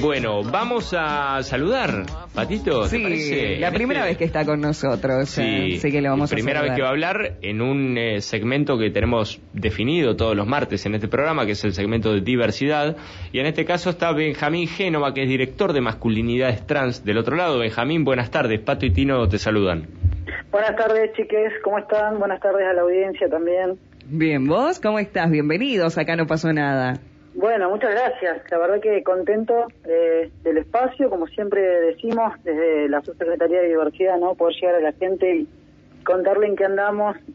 Bueno, vamos a saludar, Patito. ¿te Sí, parece? la primera este- vez que está con nosotros. Sí, Así que le vamos la primera a vez que va a hablar en un eh, segmento que tenemos definido todos los martes en este programa, que es el segmento de diversidad. Y en este caso está Benjamín Génova, que es director de masculinidades trans. Del otro lado, Benjamín, buenas tardes. Pato y Tino te saludan. Buenas tardes, chiques, ¿cómo están? Buenas tardes a la audiencia también. Bien, ¿vos cómo estás? Bienvenidos, acá no pasó nada. Bueno, muchas gracias. La verdad que contento eh, del espacio, como siempre decimos, desde la Subsecretaría de Diversidad, ¿no? Poder llegar a la gente y contarle en qué andamos.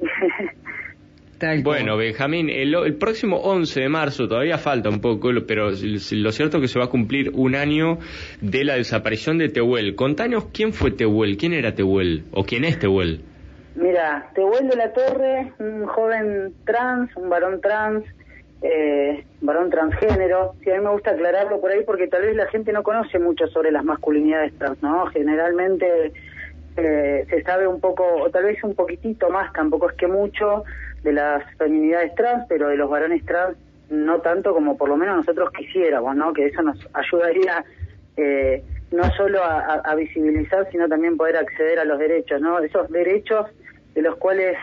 Bueno. Benjamín, el, el próximo 11 de marzo, todavía falta un poco, pero lo cierto es que se va a cumplir un año de la desaparición de Tehuel. Contanos quién fue Tehuel, quién era Tehuel, o quién es Tehuel. Mira, Tehuel de la Torre, un joven trans, un varón trans, eh, varón transgénero. Sí, a mí me gusta aclararlo por ahí porque tal vez la gente no conoce mucho sobre las masculinidades trans, ¿no? Generalmente eh, se sabe un poco, o tal vez un poquitito más, tampoco es que mucho, de las feminidades trans, pero de los varones trans no tanto como por lo menos nosotros quisiéramos, ¿no? Que eso nos ayudaría eh, no solo a, a- visibilizar, sino también poder acceder a los derechos, ¿no? Esos derechos de los cuales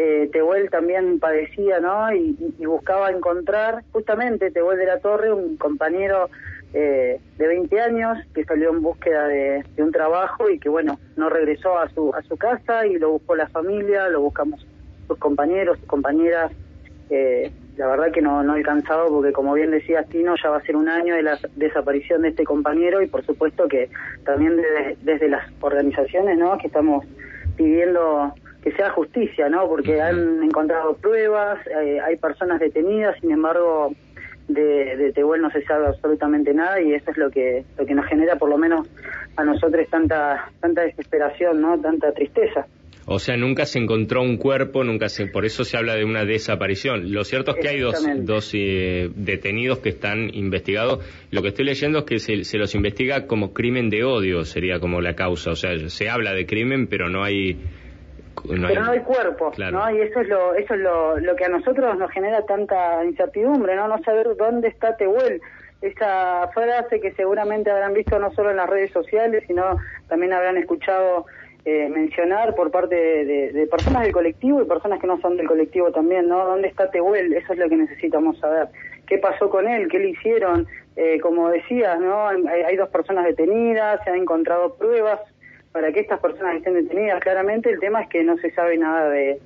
eh, Tehuel también padecía, ¿no? Y, buscaba encontrar, justamente Tehuel de la Torre, un compañero eh, de 20 años que salió en búsqueda de, de un trabajo y que, bueno, no regresó a su, a su casa y lo buscó la familia, lo buscamos sus compañeros, sus compañeras. Eh, la verdad que no, no he alcanzado porque, como bien decía Tino, ya va a ser un año de la desaparición de este compañero y, por supuesto, que también desde, desde las organizaciones, ¿no? Que estamos pidiendo que sea justicia, ¿no? Porque han encontrado pruebas, eh, hay personas detenidas, sin embargo, de, de Tehuel no se sabe absolutamente nada y eso es lo que lo que nos genera, por lo menos a nosotros, tanta tanta desesperación, ¿no? Tanta tristeza. O sea, nunca se encontró un cuerpo, nunca se, por eso se habla de una desaparición. Lo cierto es que hay dos, dos eh, detenidos que están investigados. Lo que estoy leyendo es que se, se los investiga como crimen de odio, sería como la causa. O sea, se habla de crimen, pero no hay... no pero no hay cuerpo, Claro. ¿no? Y eso es lo eso es lo, lo que a nosotros nos genera tanta incertidumbre, ¿no? No saber dónde está Tehuel. Esa frase que seguramente habrán visto no solo en las redes sociales, sino también habrán escuchado eh, mencionar por parte de, de- de personas del colectivo y personas que no son del colectivo también, ¿no? ¿Dónde está Tehuel? Eso es lo que necesitamos saber. ¿Qué pasó con él? ¿Qué le hicieron? Eh, como decías, ¿no? Hay, hay dos personas detenidas, se han encontrado pruebas para que estas personas estén detenidas. Claramente el tema es que no se sabe nada de,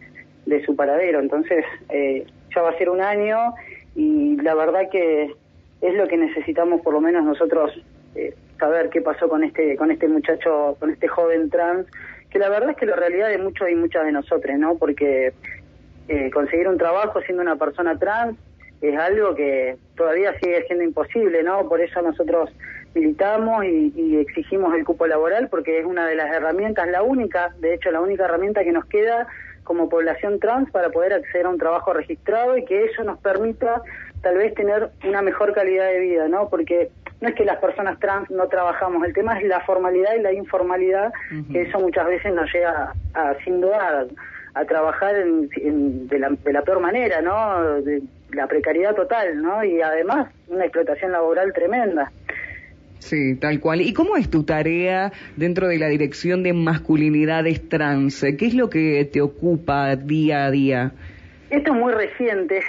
de su paradero. Entonces, eh, ya va a ser un año y la verdad que es lo que necesitamos por lo menos nosotros eh, saber qué pasó con este con este muchacho, con este joven trans, que la verdad es que la realidad de muchos y muchas de nosotros, ¿no? Porque eh, conseguir un trabajo siendo una persona trans es algo que todavía sigue siendo imposible, ¿no? Por eso nosotros militamos y, y exigimos el cupo laboral porque es una de las herramientas, la única, de hecho la única herramienta que nos queda como población trans para poder acceder a un trabajo registrado y que eso nos permita tal vez tener una mejor calidad de vida, ¿no? Porque no es que las personas trans no trabajamos, el tema es la formalidad y la informalidad, que eso muchas veces nos llega a, sin duda, a, a trabajar en- en- de, la, de la peor manera, ¿no? De la precariedad total, ¿no? Y además una explotación laboral tremenda. Sí, tal cual. ¿Y cómo es tu tarea dentro de la dirección de masculinidades trans? ¿Qué es lo que te ocupa día a día? Esto es muy reciente,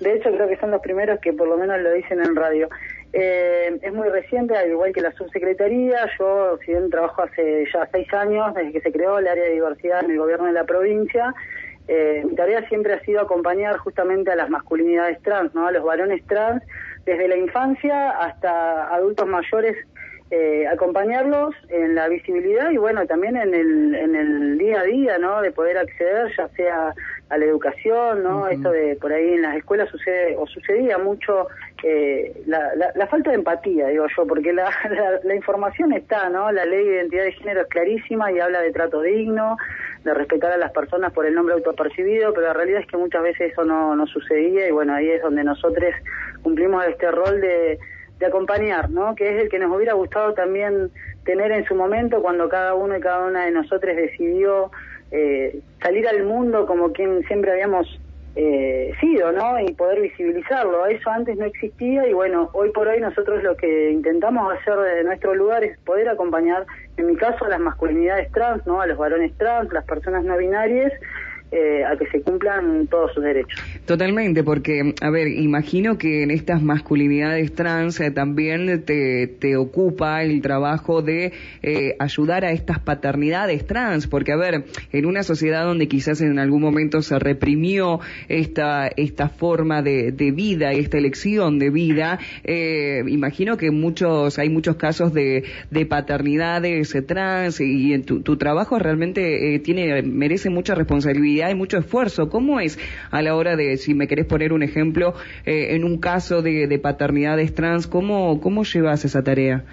de hecho creo que son los primeros que por lo menos lo dicen en radio. Eh, es muy reciente, al igual que la subsecretaría, yo si bien trabajo hace ya seis años, desde que se creó el área de diversidad en el gobierno de la provincia, eh, mi tarea siempre ha sido acompañar justamente a las masculinidades trans, ¿no? a los varones trans, desde la infancia hasta adultos mayores eh, acompañarlos en la visibilidad y bueno también en el en el día a día no de poder acceder ya sea a la educación no Ujú. esto de por ahí en las escuelas sucede o sucedía mucho eh, la, la, la falta de empatía digo yo porque la, la, la información está no la ley de identidad de género es clarísima y habla de trato digno de respetar a las personas por el nombre autopercibido pero la realidad es que muchas veces eso no no sucedía y bueno ahí es donde nosotros cumplimos este rol de de acompañar, ¿no? Que es el que nos hubiera gustado también tener en su momento cuando cada uno y cada una de nosotros decidió eh, salir al mundo como quien siempre habíamos eh, sido, ¿no? Y poder visibilizarlo. Eso antes no existía y bueno, hoy por hoy nosotros lo que intentamos hacer desde nuestro lugar es poder acompañar, en mi caso, a las masculinidades trans, ¿no? A los varones trans, las personas no binarias eh, a que se cumplan todos sus derechos. Totalmente, porque, a ver, imagino que en estas masculinidades trans eh, también te, te, ocupa el trabajo de eh, ayudar a estas paternidades trans, porque, a ver, en una sociedad donde quizás en algún momento se reprimió esta, esta forma de, de vida, esta elección de vida, imagino que muchos, hay muchos casos de, de paternidades trans y, en tu, tu trabajo realmente tiene, merece mucha responsabilidad hay mucho esfuerzo. ¿Cómo es a la hora de, si me querés poner un ejemplo, eh, en un caso de, de paternidades trans, ¿cómo, cómo llevas esa tarea?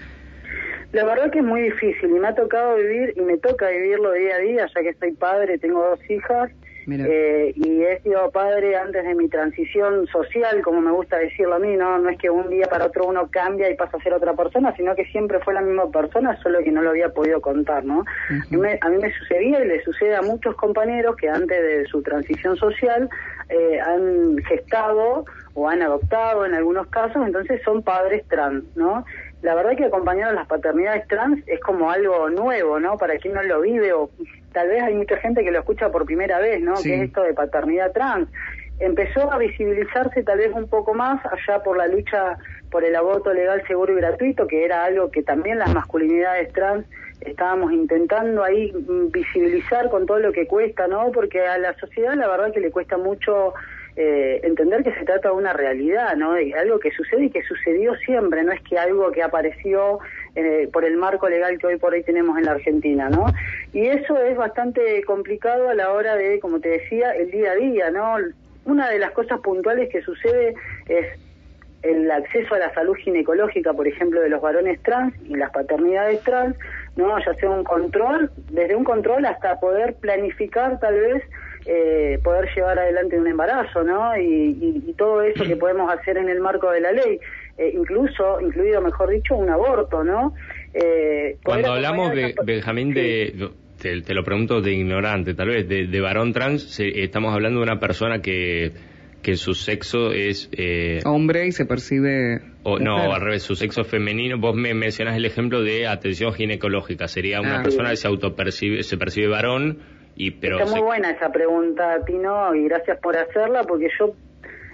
La verdad que es muy difícil y me ha tocado vivir y me toca vivirlo día a día, ya que soy padre, tengo dos hijas eh, y he sido padre antes de mi transición social, como me gusta decirlo a mí, ¿no? No es que un día para otro uno cambia y pasa a ser otra persona, sino que siempre fue la misma persona, solo que no lo había podido contar, ¿no? a mí me sucedía y le sucede a muchos compañeros que antes de su transición social eh, han gestado o han adoptado en algunos casos, entonces son padres trans, ¿no? La verdad que acompañar a las paternidades trans es como algo nuevo, ¿no? Para quien no lo vive o tal vez hay mucha gente que lo escucha por primera vez, ¿no? Que es esto de paternidad trans. Empezó a visibilizarse tal vez un poco más allá por la lucha por el aborto legal, seguro y gratuito, que era algo que también las masculinidades trans estábamos intentando ahí visibilizar con todo lo que cuesta, ¿no? Porque a la sociedad la verdad que le cuesta mucho eh, entender que se trata de una realidad, ¿no? De algo que sucede y que sucedió siempre, no es que algo que apareció eh, por el marco legal que hoy por hoy tenemos en la Argentina, ¿no? Y eso es bastante complicado a la hora de, como te decía, el día a día, ¿no? Una de las cosas puntuales que sucede es el acceso a la salud ginecológica, por ejemplo, de los varones trans y las paternidades trans, ¿no? Ya sea un control, desde un control hasta poder planificar tal vez eh, poder llevar adelante un embarazo, ¿no? Y, todo eso que podemos hacer en el marco de la ley, eh, incluso, incluido, mejor dicho, un aborto, ¿no? Eh, Cuando hablamos, de, Benjamín, de... Te, lo pregunto de ignorante, tal vez, de, varón trans, estamos hablando de una persona que que su sexo es hombre y se percibe o no al revés su sexo femenino vos me mencionas el ejemplo de atención ginecológica sería una ah. persona que se autopercibe se percibe varón Está muy buena esa pregunta, Tino, y gracias por hacerla, porque yo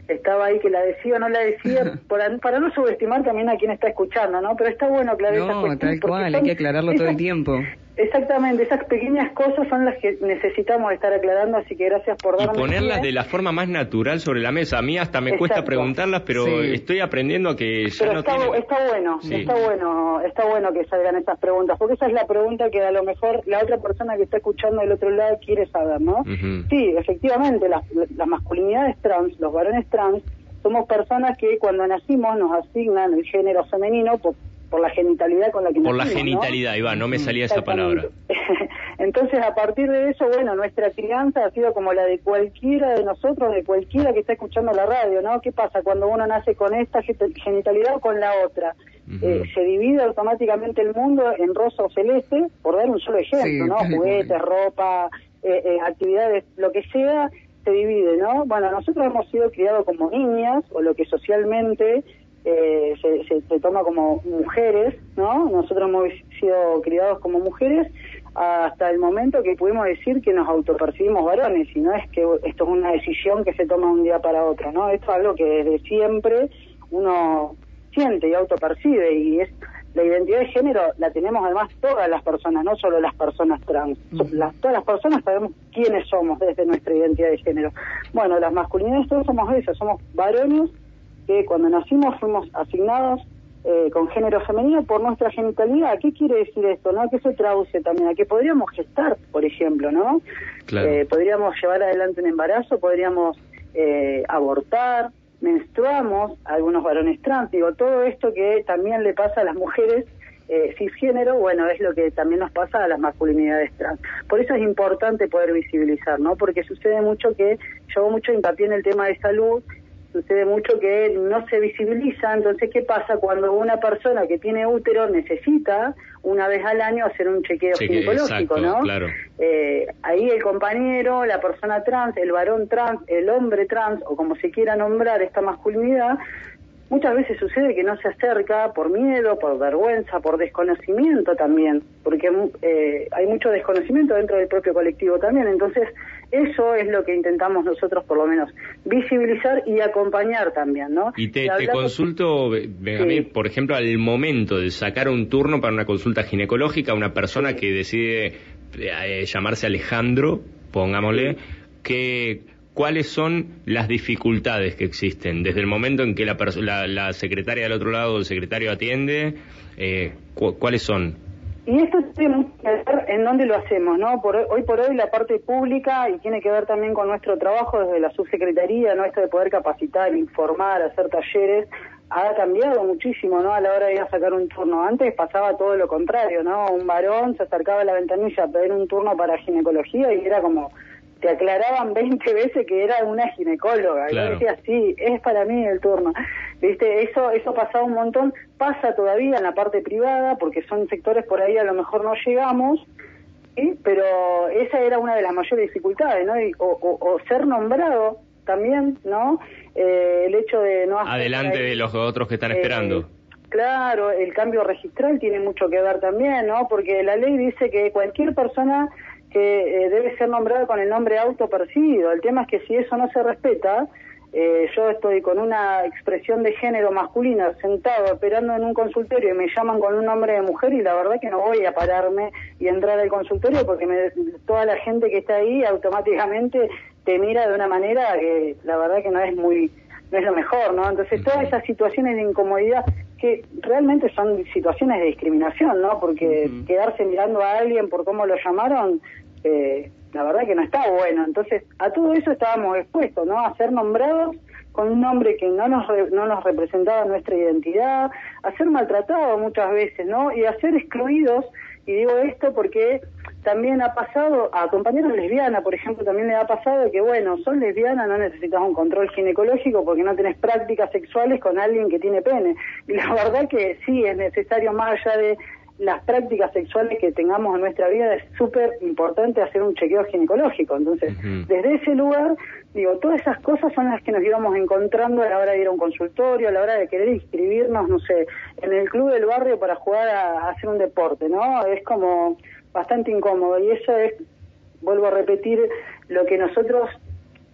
estaba ahí que la decía o no la decía, para no subestimar también a quien está escuchando, ¿no? Pero está bueno aclarar no, tal cual, hay que aclararlo todo el tiempo. Exactamente, esas pequeñas cosas son las que necesitamos estar aclarando, así que gracias por darme. Y ponerlas de la forma más natural sobre la mesa. A mí hasta me cuesta preguntarlas, pero estoy aprendiendo a que ya no está, está bueno, está bueno, está bueno que salgan estas preguntas, porque esa es la pregunta que a lo mejor la otra persona que está escuchando del otro lado quiere saber, ¿no? Sí, efectivamente, las, las masculinidades trans, los varones trans, somos personas que cuando nacimos nos asignan el género femenino por por la genitalidad con la que Por la genitalidad, Iván, no me salía esa palabra. Entonces, a partir de eso, bueno, nuestra crianza ha sido como la de cualquiera de nosotros, de cualquiera que está escuchando la radio, ¿no? ¿Qué pasa cuando uno nace con esta genitalidad o con la otra? Eh, se divide automáticamente el mundo en rosa o celeste, por dar un solo ejemplo, ¿no? Juguetes, ropa, eh, eh, actividades, lo que sea, se divide, ¿no? Bueno, nosotros hemos sido criados como niñas, o lo que socialmente eh, se, se, toma como mujeres, ¿no? Nosotros hemos sido criados como mujeres hasta el momento que pudimos decir que nos autopercibimos varones, y no es que esto es una decisión que se toma un día para otro, ¿no? Esto es algo que desde siempre uno siente y autopercibe, y es la identidad de género la tenemos además todas las personas, no solo las personas trans. Las, todas las personas sabemos quiénes somos desde nuestra identidad de género. Bueno, las masculinidades todos somos eso, somos varones que cuando nacimos fuimos asignados eh, con género femenino por nuestra genitalidad. ¿Qué quiere decir esto? ¿no? ¿Qué se traduce también? A que podríamos gestar, por ejemplo, ¿no? Eh, podríamos llevar adelante un embarazo, podríamos eh, abortar, menstruamos, algunos varones trans, digo, todo esto que también le pasa a las mujeres eh, cisgénero, bueno, es lo que también nos pasa a las masculinidades trans. Por eso es importante poder visibilizar, ¿no? Porque sucede mucho que yo hago mucho hincapié en el tema de salud sucede mucho que no se visibiliza, entonces ¿qué pasa cuando una persona que tiene útero necesita una vez al año hacer un chequeo ginecológico, ¿no? Claro. Eh, ahí el compañero, la persona trans, el varón trans, el hombre trans, o como se quiera nombrar esta masculinidad, muchas veces sucede que no se acerca por miedo, por vergüenza, por desconocimiento también, porque eh, hay mucho desconocimiento dentro del propio colectivo también. Entonces, eso es lo que intentamos nosotros, por lo menos, visibilizar y acompañar también, ¿no? Y te, consulto, Benjamín, por ejemplo, al momento de sacar un turno para una consulta ginecológica, una persona que decide eh, llamarse Alejandro, pongámosle, que cuáles son las dificultades que existen desde el momento en que la, la, secretaria del otro lado, el secretario atiende, eh, cuáles son. Y esto tiene que ver en dónde lo hacemos, ¿no? Por, hoy por hoy la parte pública y tiene que ver también con nuestro trabajo desde la subsecretaría, ¿no? Esto de poder capacitar, informar, hacer talleres, ha cambiado muchísimo, ¿no? A la hora de ir a sacar un turno. Antes pasaba todo lo contrario, ¿no? Un varón se acercaba a la ventanilla a pedir un turno para ginecología y era como te aclaraban 20 veces que era una ginecóloga. Y yo decía, sí, es para mí el turno. ¿Viste? Eso, eso pasaba un montón. Pasa todavía en la parte privada, porque son sectores por ahí a lo mejor no llegamos, pero esa era una de las mayores dificultades, ¿no? o, ser nombrado también, ¿no? Eh, el hecho de no Adelante de los otros que están eh, esperando. Claro, el cambio registral tiene mucho que ver también, ¿no? Porque la ley dice que cualquier persona que eh, debe ser nombrado con el nombre autopercibido. El tema es que si eso no se respeta, eh, yo estoy con una expresión de género masculina sentado esperando en un consultorio y me llaman con un nombre de mujer y la verdad que no voy a pararme y entrar al consultorio porque me, toda la gente que está ahí automáticamente te mira de una manera que la verdad que no es muy no es lo mejor, ¿no? Entonces todas esas situaciones de incomodidad que realmente son situaciones de discriminación, ¿no? Porque quedarse mirando a alguien por cómo lo llamaron eh, la verdad que no está bueno. Entonces, a todo eso estábamos expuestos, ¿no? A ser nombrados con un nombre que no nos, no nos representaba nuestra identidad, a ser maltratados muchas veces, ¿no? Y a ser excluidos, y digo esto porque también ha pasado, a compañeros lesbianas, por ejemplo, también le ha pasado que, bueno, son lesbianas, no necesitas un control ginecológico porque no tenés prácticas sexuales con alguien que tiene pene. Y la verdad que sí, es necesario, más allá de las prácticas sexuales que tengamos en nuestra vida es súper importante hacer un chequeo ginecológico. Entonces, desde ese lugar, digo, todas esas cosas son las que nos íbamos encontrando a la hora de ir a un consultorio, a la hora de querer inscribirnos, no sé, en el club del barrio para jugar a hacer un deporte, ¿no? Es como bastante incómodo y eso es, vuelvo a repetir, lo que nosotros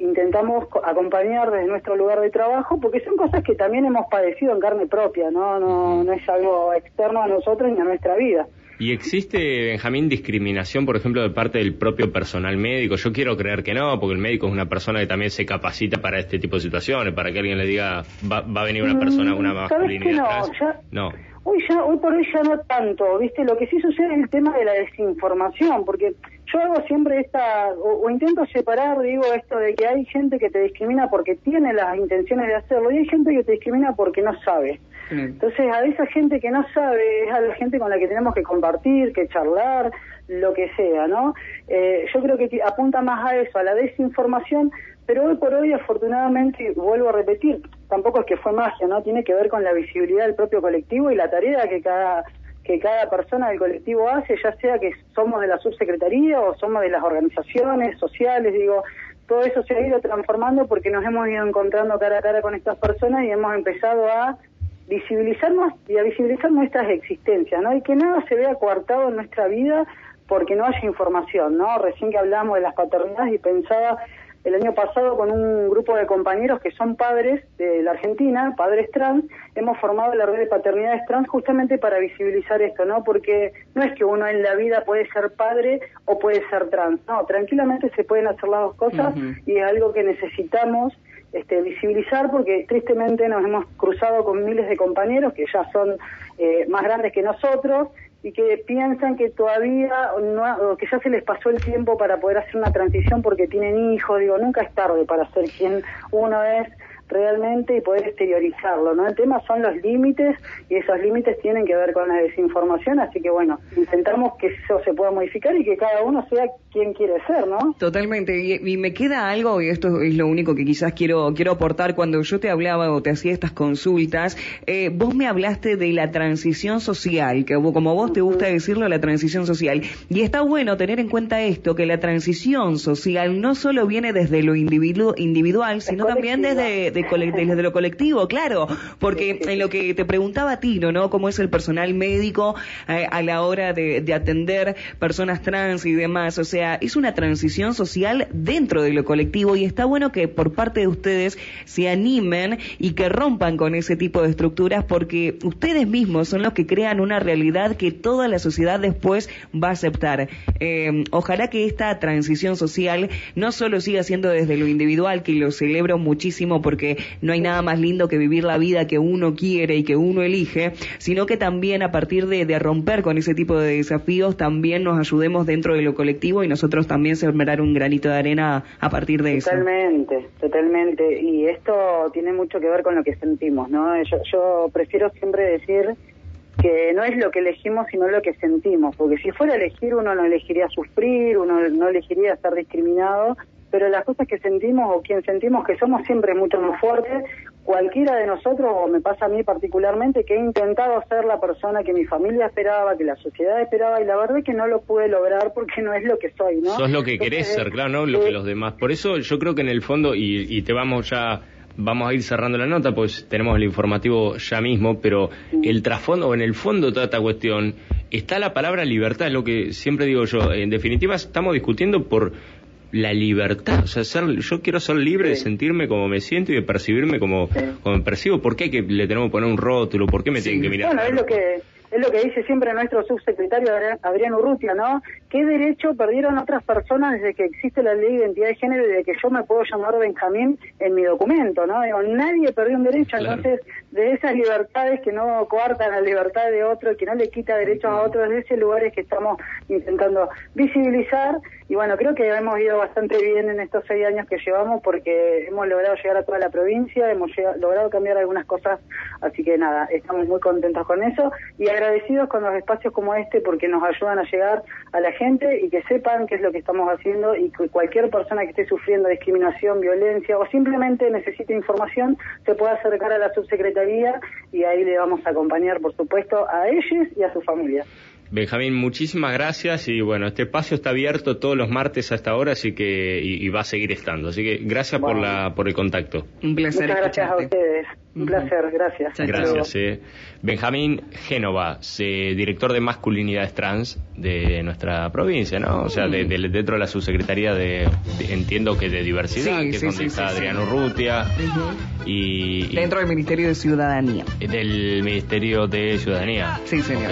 intentamos acompañar desde nuestro lugar de trabajo, porque son cosas que también hemos padecido en carne propia, no, no, no es algo externo a nosotros ni a nuestra vida. ¿Y existe, Benjamín, discriminación, por ejemplo, de parte del propio personal médico? Yo quiero creer que no, porque el médico es una persona que también se capacita para este tipo de situaciones, para que alguien le diga, va, a venir una persona, una mm, masculinidad no, no. Hoy, ya, hoy por hoy ya no tanto, ¿viste? Lo que sí sucede es el tema de la desinformación, porque yo hago siempre esta, o, intento separar, digo, esto de que hay gente que te discrimina porque tiene las intenciones de hacerlo y hay gente que te discrimina porque no sabe. Entonces, a esa gente que no sabe es a la gente con la que tenemos que compartir, que charlar, lo que sea, ¿no? Eh, yo creo que apunta más a eso, a la desinformación, pero hoy por hoy, afortunadamente, vuelvo a repetir, tampoco es que fue magia, ¿no? Tiene que ver con la visibilidad del propio colectivo y la tarea que cada que cada persona del colectivo hace, ya sea que somos de la subsecretaría o somos de las organizaciones sociales, digo, todo eso se ha ido transformando porque nos hemos ido encontrando cara a cara con estas personas y hemos empezado a visibilizarnos y a visibilizar nuestras existencias, ¿no? Y que nada se vea coartado en nuestra vida porque no haya información, ¿no? Recién que hablamos de las paternidades y pensaba el año pasado con un grupo de compañeros que son padres de la Argentina, padres trans, hemos formado la red de paternidades trans justamente para visibilizar esto, ¿no? Porque no es que uno en la vida puede ser padre o puede ser trans, no, tranquilamente se pueden hacer las dos cosas y es algo que necesitamos este, visibilizar porque tristemente nos hemos cruzado con miles de compañeros que ya son eh, más grandes que nosotros y que piensan que todavía no, que ya se les pasó el tiempo para poder hacer una transición porque tienen hijos, digo, nunca es tarde para ser quien uno es realmente y poder exteriorizarlo, ¿no? El tema son los límites y esos límites tienen que ver con la desinformación, así que bueno, intentamos que eso se pueda modificar y que cada uno sea quien quiere ser, ¿no? Totalmente, y, me queda algo, y esto es lo único que quizás quiero, quiero aportar, cuando yo te hablaba o te hacía estas consultas, eh, vos me hablaste de la transición social, que como vos te gusta decirlo, la transición social, y está bueno tener en cuenta esto, que la transición social no solo viene desde lo individu individual, sino también desde, desde lo colectivo, claro, porque en lo que te preguntaba Tino, ¿no? Cómo es el personal médico eh, a la hora de, de atender personas trans y demás, o sea, es una transición social dentro de lo colectivo y está bueno que por parte de ustedes se animen y que rompan con ese tipo de estructuras porque ustedes mismos son los que crean una realidad que toda la sociedad después va a aceptar. Eh, ojalá que esta transición social no solo siga siendo desde lo individual, que lo celebro muchísimo porque no hay nada más lindo que vivir la vida que uno quiere y que uno elige, sino que también a partir de, romper con ese tipo de desafíos también nos ayudemos dentro de lo colectivo nosotros también sembrar un granito de arena a partir de eso. Totalmente, totalmente. Y esto tiene mucho que ver con lo que sentimos, ¿no? Yo, yo prefiero siempre decir que no es lo que elegimos, sino lo que sentimos, porque si fuera a elegir uno no elegiría sufrir, uno no elegiría estar discriminado, pero las cosas que sentimos o quien sentimos que somos siempre mucho más fuertes, cualquiera de nosotros, o me pasa a mí particularmente, que he intentado ser la persona que mi familia esperaba, que la sociedad esperaba, y la verdad es que no lo pude lograr porque no es lo que soy, ¿no? Sos lo que querés ser, claro, no lo que los demás. Por eso yo creo que en el fondo, y, y te vamos ya vamos a ir cerrando la nota, pues tenemos el informativo ya mismo, pero el trasfondo, o en el fondo de toda esta cuestión, está la palabra libertad, es lo que siempre digo yo. En definitiva, estamos discutiendo por la libertad, o sea, ser, yo quiero ser libre de sentirme como me siento y de percibirme como, como me percibo. ¿Por qué que le tenemos que poner un rótulo? ¿Por qué me tienen que mirar? Bueno, es lo que es lo que dice siempre nuestro subsecretario Adrián Urrutia, ¿no? ¿Qué derecho perdieron otras personas desde que existe la ley de identidad de género y de que yo me puedo llamar Benjamín en mi documento, ¿no? Digo, nadie perdió un derecho, entonces de esas libertades que no coartan la libertad de otro, que no le quita derechos a otros, de ese lugar es que estamos intentando visibilizar. Y bueno, creo que hemos ido bastante bien en estos seis años que llevamos porque hemos logrado llegar a toda la provincia, hemos logrado cambiar algunas cosas, así que nada, estamos muy contentos con eso. Y agradecidos con los espacios como este porque nos ayudan a llegar a la gente y que sepan qué es lo que estamos haciendo y que cualquier persona que esté sufriendo discriminación, violencia o simplemente necesite información se pueda acercar a la subsecretaría y ahí le vamos a acompañar, por supuesto, a ellos y a su familia. Benjamín, muchísimas gracias y bueno, este espacio está abierto todos los martes a esta hora, así que y, va a seguir estando. Así que gracias por la por el contacto. Un placer. Muchas gracias a ustedes. Un placer, gracias. Gracias. Eh. Benjamín Génova, director de masculinidades trans de nuestra provincia, ¿no? O sea, de, dentro de la subsecretaría de, entiendo que de diversidad, que es donde está Adriano Rutia y, dentro del Ministerio de Ciudadanía. Del Ministerio de Ciudadanía. Sí, señor.